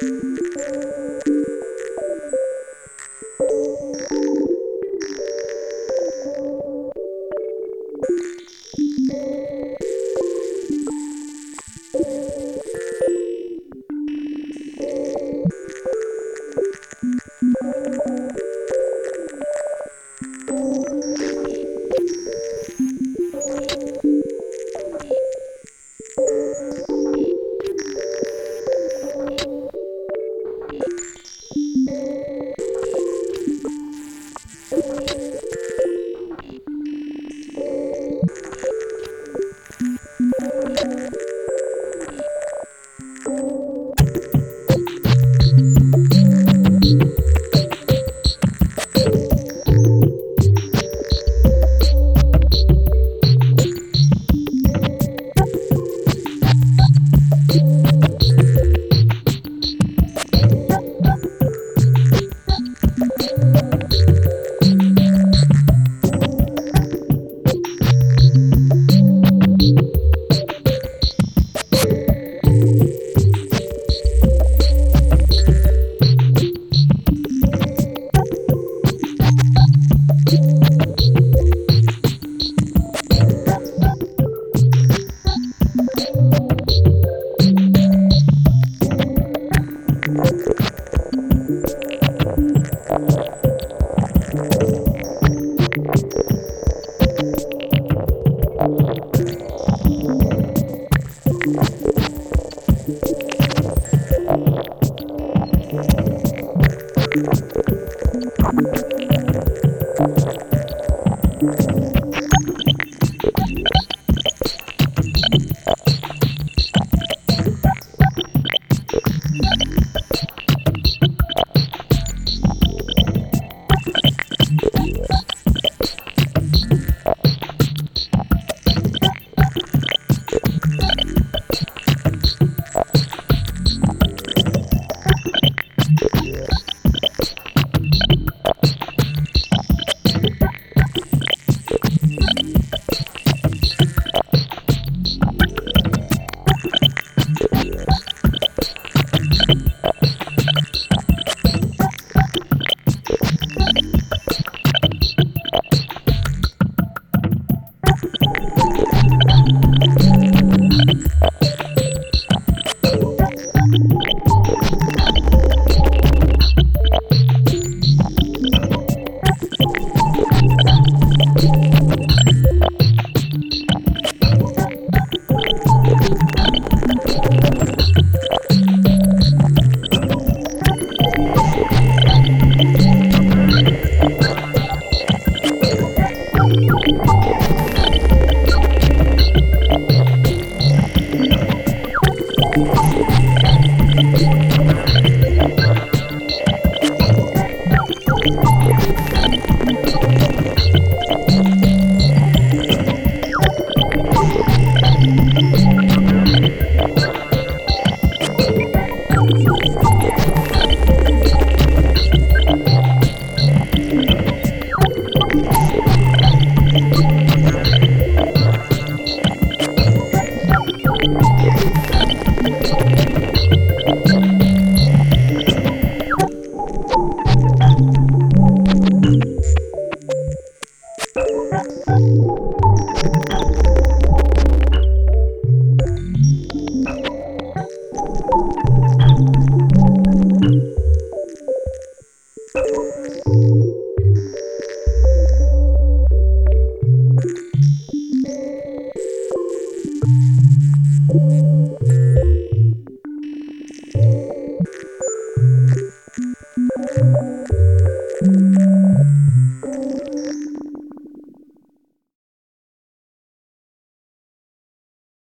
Thank Thank Yeah.